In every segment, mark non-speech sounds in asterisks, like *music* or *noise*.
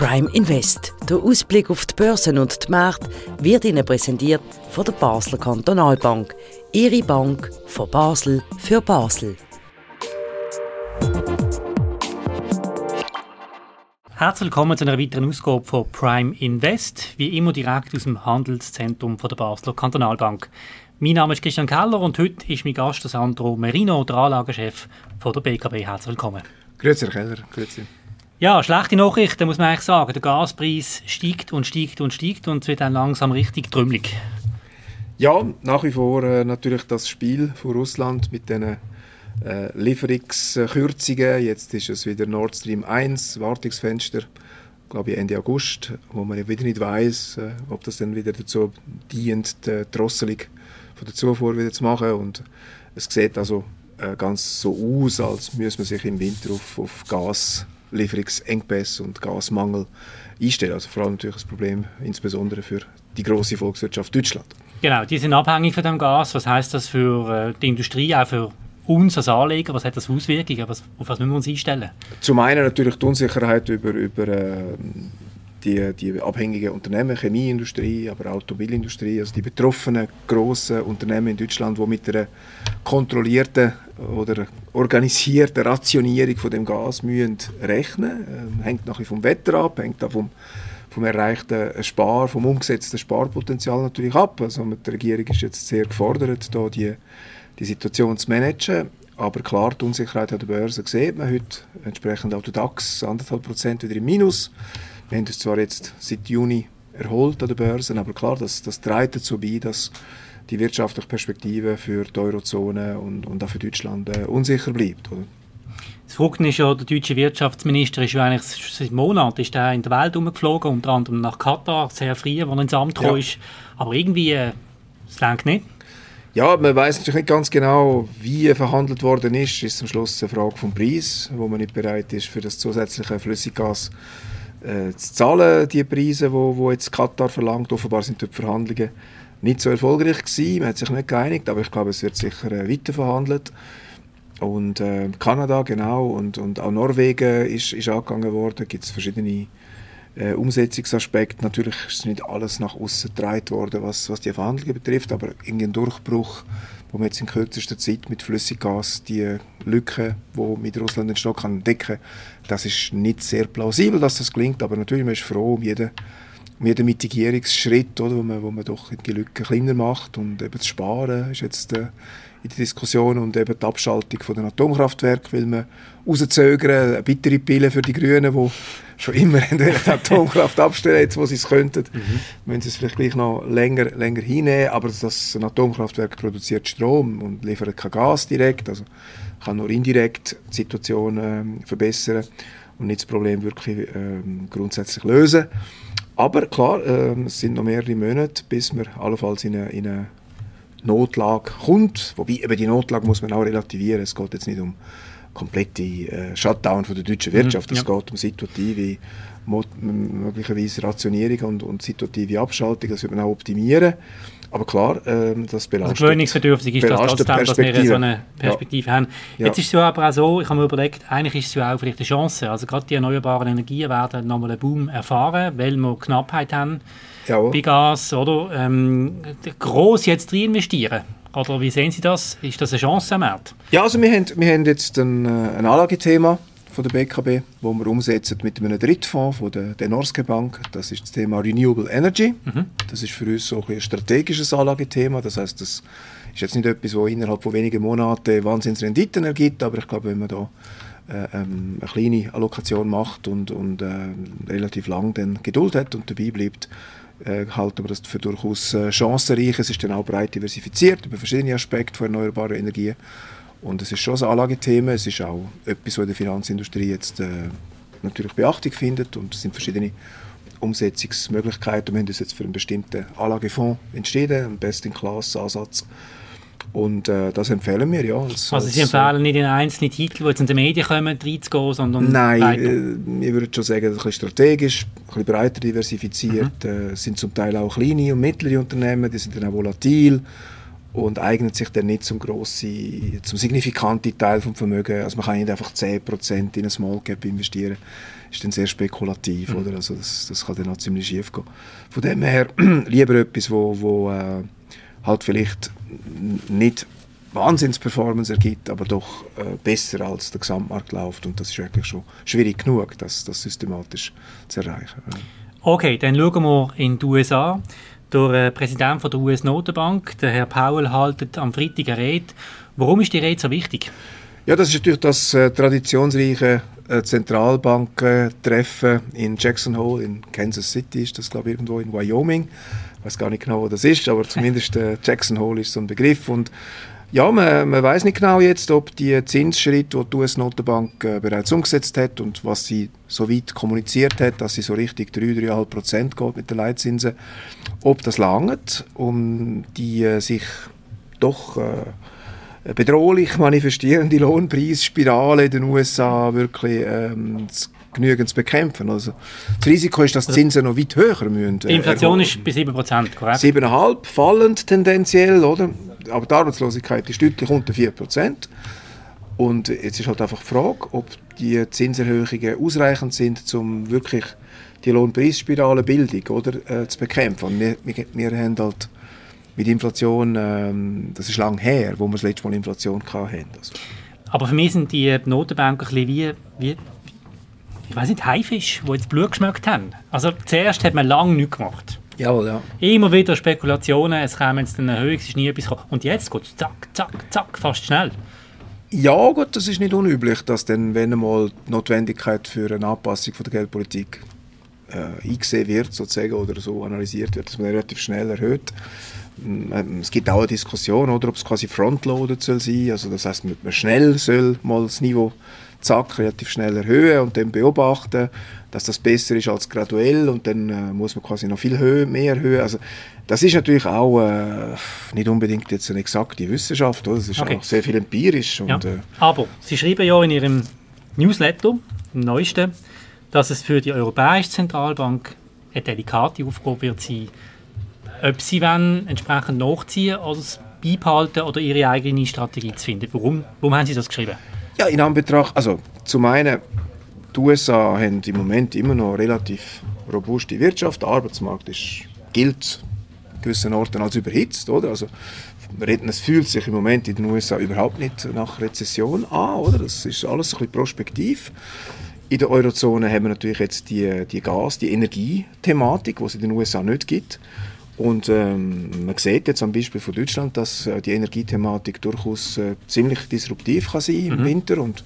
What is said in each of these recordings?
Prime Invest. Der Ausblick auf die Börsen und die Märkte wird Ihnen präsentiert von der Basler Kantonalbank. Ihre Bank von Basel für Basel. Herzlich willkommen zu einer weiteren Ausgabe von Prime Invest, wie immer direkt aus dem Handelszentrum von der Basler Kantonalbank. Mein Name ist Christian Keller und heute ist mein Gast Sandro Merino, der Anlagechef von der BKB. Herzlich willkommen. Grüezi, Herr Keller. Grüezi. Ja, schlechte Nachrichten, muss man eigentlich sagen. Der Gaspreis steigt und steigt und steigt und es wird dann langsam richtig trümmelig. Ja, nach wie vor äh, natürlich das Spiel von Russland mit den äh, Lieferungskürzungen. Jetzt ist es wieder Nord Stream 1, Wartungsfenster, glaube ich Ende August, wo man ja wieder nicht weiß, äh, ob das dann wieder dazu dient, die Drosselung von der Zufuhr wieder zu machen. Und es sieht also äh, ganz so aus, als müsse man sich im Winter auf, auf Gaslieferungsengpässe und Gasmangel einstellen. Also vor allem natürlich das Problem insbesondere für die große Volkswirtschaft Deutschland. Genau, die sind abhängig von dem Gas. Was heißt das für äh, die Industrie, auch für uns als Anleger? Was hat das für Auswirkungen? Was, auf was müssen wir uns einstellen? Zum einen natürlich die Unsicherheit über, über äh, die, die abhängigen Unternehmen, Chemieindustrie, aber Automobilindustrie, also die betroffenen grossen Unternehmen in Deutschland, die mit einer kontrollierten oder organisierten Rationierung von dem Gas müssen rechnen ähm, hängt nachher vom Wetter ab, hängt auch vom, vom erreichten Spar, vom umgesetzten Sparpotenzial natürlich ab. Also die Regierung ist jetzt sehr gefordert, da die, die Situation zu managen. Aber klar, die Unsicherheit an der Börse sieht man heute, entsprechend auch der DAX, anderthalb Prozent wieder im Minus. Wir haben uns zwar jetzt seit Juni erholt an den Börsen, aber klar, das, das trägt dazu bei, dass die wirtschaftliche Perspektive für die Eurozone und, und auch für Deutschland äh, unsicher bleibt. Oder? Das Verrückte ist ja, der deutsche Wirtschaftsminister ist ja eigentlich seit Monaten ist in der Welt umgeflogen, unter anderem nach Katar, sehr früh, als er ins Amt ja. ist. Aber irgendwie, äh, es äh, nicht. Ja, man weiß natürlich nicht ganz genau, wie verhandelt worden ist. Es ist am Schluss eine Frage vom Preis, wo man nicht bereit ist, für das zusätzliche Flüssiggas äh, zu zahlen, die Preise, wo, wo jetzt Katar verlangt. Offenbar sind die Verhandlungen nicht so erfolgreich gewesen. Man hat sich nicht geeinigt, aber ich glaube, es wird sicher äh, weiter verhandelt. Und äh, Kanada, genau, und, und auch Norwegen ist, ist angegangen worden. Gibt es verschiedene äh, Umsetzungsaspekte. Natürlich ist nicht alles nach außen getragen worden, was, was die Verhandlungen betrifft, aber irgendein Durchbruch wo man jetzt in kürzester Zeit mit Flüssiggas die Lücke, die mit Russland entstehen kann, decken Das ist nicht sehr plausibel, dass das gelingt, aber natürlich man ist froh um jeden, um jeden Mitigierungsschritt, oder, wo, man, wo man doch die Lücke kleiner macht und eben das Sparen ist jetzt äh, in der Diskussion und eben die Abschaltung von den Atomkraftwerken will man rauszögern, eine bittere Pille für die Grünen, die schon immer die Atomkraft abstellen, jetzt wo sie es könnten, mhm. müssen sie es vielleicht gleich noch länger, länger hinnehmen, aber das ein Atomkraftwerk produziert Strom und liefert kein Gas direkt, also kann nur indirekt die Situation ähm, verbessern und nicht das Problem wirklich ähm, grundsätzlich lösen. Aber klar, ähm, es sind noch mehrere Monate, bis wir allenfalls in eine, in eine Notlage kommt. Wobei, eben die Notlage muss man auch relativieren. Es geht jetzt nicht um komplette äh, Shutdown von der deutschen Wirtschaft. Mhm, ja. Es geht um situative, möglicherweise Rationierung und, und situative Abschaltung. Das wird man auch optimieren. Aber klar, ähm, das belastet. Also gewöhnungsbedürftig ist das trotzdem, dass wir so eine Perspektive ja. haben. Jetzt ja. ist es ja aber auch so, ich habe mir überlegt, eigentlich ist es ja auch vielleicht eine Chance. Also gerade die erneuerbaren Energien werden nochmal einen Boom erfahren, weil wir Knappheit haben Jawohl. bei Gas, oder? Ähm, gross jetzt rein investieren. Oder wie sehen Sie das? Ist das eine Chance am Markt? Ja, also wir haben, wir haben jetzt ein, äh, ein Anlagethema von der BKB, wo wir umsetzen mit einem Drittfonds von der, der Norske Bank. Das ist das Thema Renewable Energy. Mhm. Das ist für uns so ein, ein strategisches Anlagethema. Das heißt, das ist jetzt nicht etwas, das innerhalb von wenigen Monaten Wahnsinnsrenditen ergibt, aber ich glaube, wenn man da äh, ähm, eine kleine Allokation macht und, und äh, relativ lang dann Geduld hat und dabei bleibt, äh, halten wir das für durchaus äh, chancenreich. Es ist dann auch breit diversifiziert über verschiedene Aspekte von erneuerbaren Energien. Und es ist schon ein Anlagethema. Es ist auch etwas, was in der Finanzindustrie jetzt äh, natürlich Beachtung findet. Und es sind verschiedene Umsetzungsmöglichkeiten. Wir haben uns jetzt für einen bestimmten Anlagefonds entschieden, einen Best-in-Class-Ansatz und äh, das empfehlen wir, ja. Als, also Sie empfehlen nicht in einzelne Titel, die jetzt in den Medien kommen, reinzugehen, sondern Nein, äh, ich würde schon sagen, ein bisschen strategisch, ein bisschen breiter diversifiziert. Mhm. Äh, sind zum Teil auch kleine und mittlere Unternehmen, die sind dann auch volatil. und eignet sich dann nicht zum grossen, zum signifikanten Teil vom Vermögen. Also man kann nicht einfach 10% in eine Small Cap investieren. Das ist dann sehr spekulativ, mhm. oder? Also das, das kann dann auch ziemlich schief gehen. Von dem her *clears throat* lieber etwas, wo, wo äh, halt vielleicht nicht Wahnsinns-Performance ergibt, aber doch äh, besser als der Gesamtmarkt läuft. Und das ist wirklich schon schwierig genug, das, das systematisch zu erreichen. Okay, dann schauen wir in die USA. Der äh, Präsident von der US-Notenbank, der Herr Powell, haltet am Freitag eine Rede. Warum ist die Rede so wichtig? Ja, das ist natürlich das äh, traditionsreiche äh, Zentralbanken-Treffen in Jackson Hole in Kansas City, ist das glaube ich irgendwo in Wyoming. Ich weiß gar nicht genau, wo das ist, aber zumindest äh, Jackson Hole ist so ein Begriff. Und ja, man, man weiß nicht genau jetzt, ob die Zinsschritte, die die US-Notenbank äh, bereits umgesetzt hat und was sie so weit kommuniziert hat, dass sie so richtig 3-3,5 Prozent geht mit den Leitzinsen, ob das langt, um die äh, sich doch äh, bedrohlich manifestierende Lohnpreisspirale in den USA wirklich ähm, zu genügend zu bekämpfen. Also, das Risiko ist, dass die Zinsen noch weit höher müssen. Die Inflation ist bei 7%, korrekt? 7,5, fallend tendenziell, oder? aber die Arbeitslosigkeit ist deutlich unter 4%. Und jetzt ist halt einfach die Frage, ob die Zinserhöhungen ausreichend sind, um wirklich die Lohnpreisspiralenbildung oder, äh, zu bekämpfen. Und wir, wir, wir haben halt mit Inflation, ähm, das ist lang her, wo wir das letzte Mal Inflation hatten. Also. Aber für mich sind die Notenbanken ein bisschen wie, wie ich weiß nicht, Haifisch, die jetzt Blut geschmeckt haben. Also zuerst hat man lange nichts gemacht. Jawohl, ja. Immer wieder Spekulationen, es käme jetzt eine Erhöhung, es ist nie etwas gekommen. Und jetzt geht es zack, zack, zack, fast schnell. Ja, gut, das ist nicht unüblich, dass dann, wenn einmal die Notwendigkeit für eine Anpassung von der Geldpolitik äh, eingesehen wird, sozusagen, oder so analysiert wird, dass man relativ schnell erhöht. Ähm, es gibt auch eine Diskussion, oder, ob es quasi frontloaded soll sein, also das heißt, man schnell soll mal das Niveau zack, relativ schnell erhöhen und dann beobachten, dass das besser ist als graduell und dann äh, muss man quasi noch viel höher, mehr erhöhen. Also das ist natürlich auch äh, nicht unbedingt jetzt eine exakte Wissenschaft, oder? das ist okay. auch sehr viel empirisch. Und, ja. äh, Aber Sie schreiben ja in Ihrem Newsletter, im neuesten, dass es für die Europäische Zentralbank eine delikate Aufgabe wird sein, ob sie wollen, entsprechend nachziehen oder es beibehalten oder ihre eigene Strategie zu finden. Warum, warum haben Sie das geschrieben? Ja, in Anbetracht, also zum einen, die USA haben im Moment immer noch relativ robuste Wirtschaft. Der Arbeitsmarkt ist, gilt in gewissen Orten als überhitzt, oder? Also, es fühlt sich im Moment in den USA überhaupt nicht nach Rezession an, oder? Das ist alles ein bisschen prospektiv. In der Eurozone haben wir natürlich jetzt die, die Gas-, die Energiethematik, die es in den USA nicht gibt. Und ähm, man sieht jetzt am Beispiel von Deutschland, dass äh, die Energiethematik durchaus äh, ziemlich disruptiv kann sein mhm. im Winter und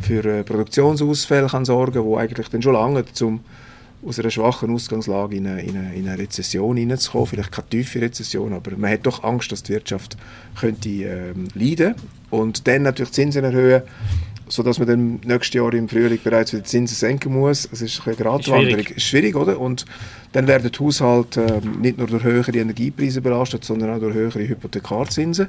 für äh, Produktionsausfälle kann sorgen, wo eigentlich dann schon lange zum aus einer schwachen Ausgangslage in eine, in eine, in eine Rezession hineinzukommen, vielleicht keine tiefe Rezession, aber man hat doch Angst, dass die Wirtschaft könnte ähm, leiden. Und dann natürlich Zinsen erhöhen sodass man dann nächstes Jahr im Frühling bereits wieder Zinsen senken muss. Es ist eine Gratwanderung. Schwierig. schwierig, oder? Und dann werden die Haushalte äh, nicht nur durch höhere Energiepreise belastet, sondern auch durch höhere Hypothekarzinsen.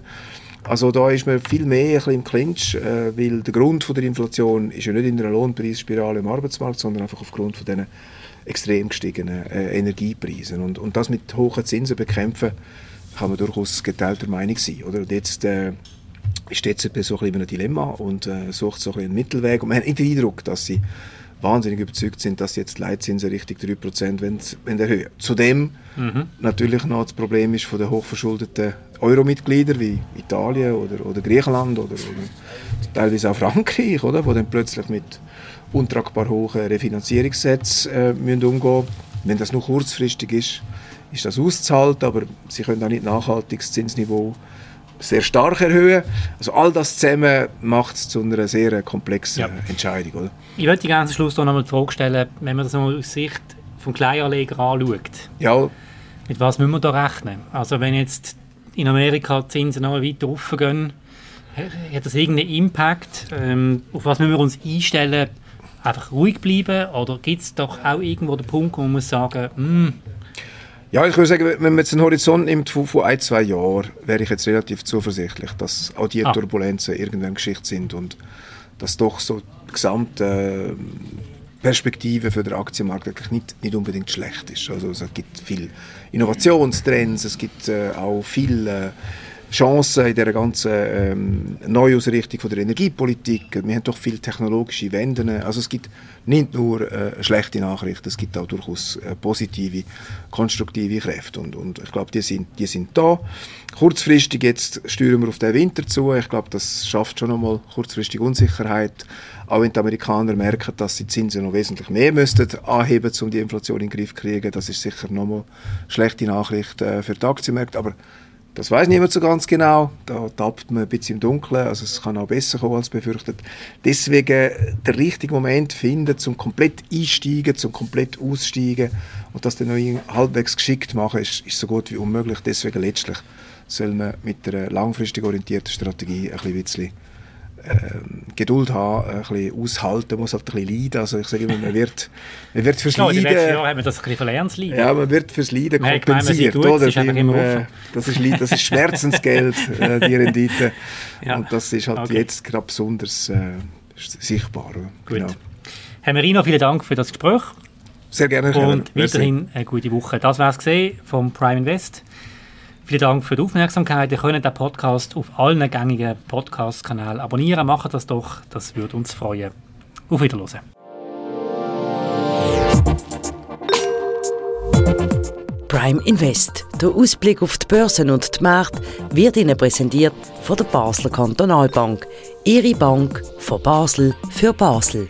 Also da ist man viel mehr im Clinch, äh, weil der Grund von der Inflation ist ja nicht in einer Lohnpreisspirale im Arbeitsmarkt, sondern einfach aufgrund von diesen extrem gestiegenen äh, Energiepreisen. Und, und das mit hohen Zinsen bekämpfen, kann man durchaus geteilter Meinung sein. Oder? Und jetzt äh, ist jetzt so ein bisschen ein Dilemma und äh, sucht so ein einen Mittelweg. Und man hat nicht den Eindruck, dass sie wahnsinnig überzeugt sind, dass sie jetzt Leitzinsen richtig 3% wenn, wenn erhöhen. Zudem mhm. natürlich noch das Problem ist von den hochverschuldeten Euro-Mitgliedern wie Italien oder, oder Griechenland oder, oder teilweise auch Frankreich, oder, wo dann plötzlich mit untragbar hohen Refinanzierungssätzen äh, müssen umgehen Wenn das nur kurzfristig ist, ist das auszuhalten, aber sie können auch nicht nachhaltig das Zinsniveau sehr stark erhöhen. Also all das zusammen macht es zu einer sehr komplexen ja. Entscheidung. Oder? Ich würde die ganze Schluss noch einmal die Frage stellen, wenn man das mal aus Sicht vom Kleinanleger anschaut. Ja. Mit was müssen wir da rechnen? Also wenn jetzt in Amerika die Zinsen noch weiter raufgehen, hat das irgendeinen Impact? Ähm, auf was müssen wir uns einstellen? Einfach ruhig bleiben? Oder gibt es doch auch irgendwo den Punkt, wo man muss sagen, hm, ja, ich würde sagen, wenn man jetzt einen Horizont nimmt von, von ein, zwei Jahren, wäre ich jetzt relativ zuversichtlich, dass auch die ah. Turbulenzen irgendwann Geschichte sind und dass doch so die gesamte ähm, Perspektive für den Aktienmarkt eigentlich nicht, nicht unbedingt schlecht ist. Also es gibt viele Innovationstrends, es gibt äh, auch viele Chancen in dieser ganzen ähm, Neuausrichtung von der Energiepolitik. Wir haben doch viele technologische Wenden. Also es gibt nicht nur äh, schlechte Nachrichten, es gibt auch durchaus äh, positive, konstruktive Kräfte. Und, und ich glaube, die sind, die sind da. Kurzfristig jetzt steuern wir auf den Winter zu. Ich glaube, das schafft schon nochmal kurzfristig Unsicherheit. Auch wenn die Amerikaner merken, dass sie die Zinsen noch wesentlich mehr müssten anheben, um die Inflation in den Griff zu kriegen. Das ist sicher nochmal schlechte Nachricht äh, für die Aktienmärkte. Aber das weiß niemand so ganz genau. Da tappt man ein bisschen im Dunkeln. Also es kann auch besser kommen als befürchtet. Deswegen den richtigen Moment finden, zum komplett einsteigen, zum komplett aussteigen und das dann noch halbwegs geschickt machen, ist, ist so gut wie unmöglich. Deswegen letztlich soll man mit einer langfristig orientierten Strategie ein bisschen Geduld haben, ein bisschen aushalten, muss halt ein bisschen leiden. Also ich sage immer, man wird, *laughs* man wird fürs genau, Leiden... Letzten Jahren haben wir das ein bisschen verlernt, Leiden. Ja, man wird fürs Leiden man kompensiert. Gemeint, oder? Ist Beim, äh, das, ist, das ist *laughs* Schmerzensgeld, äh, die Rendite. *laughs* Ja. Und das ist halt okay. jetzt gerade besonders äh, sichtbar. Gut. Genau. Herr Merino, vielen Dank für das Gespräch. Sehr gerne. Und weiterhin eine gute Woche. Das war es vom Prime Invest. Vielen Dank für die Aufmerksamkeit. Ihr könnt den Podcast auf allen gängigen Podcast-Kanälen abonnieren. Macht das doch, das würde uns freuen. Auf Wiedersehen. Prime Invest. Der Ausblick auf die Börsen und die Märkte wird Ihnen präsentiert von der Basler Kantonalbank. Ihre Bank von Basel für Basel.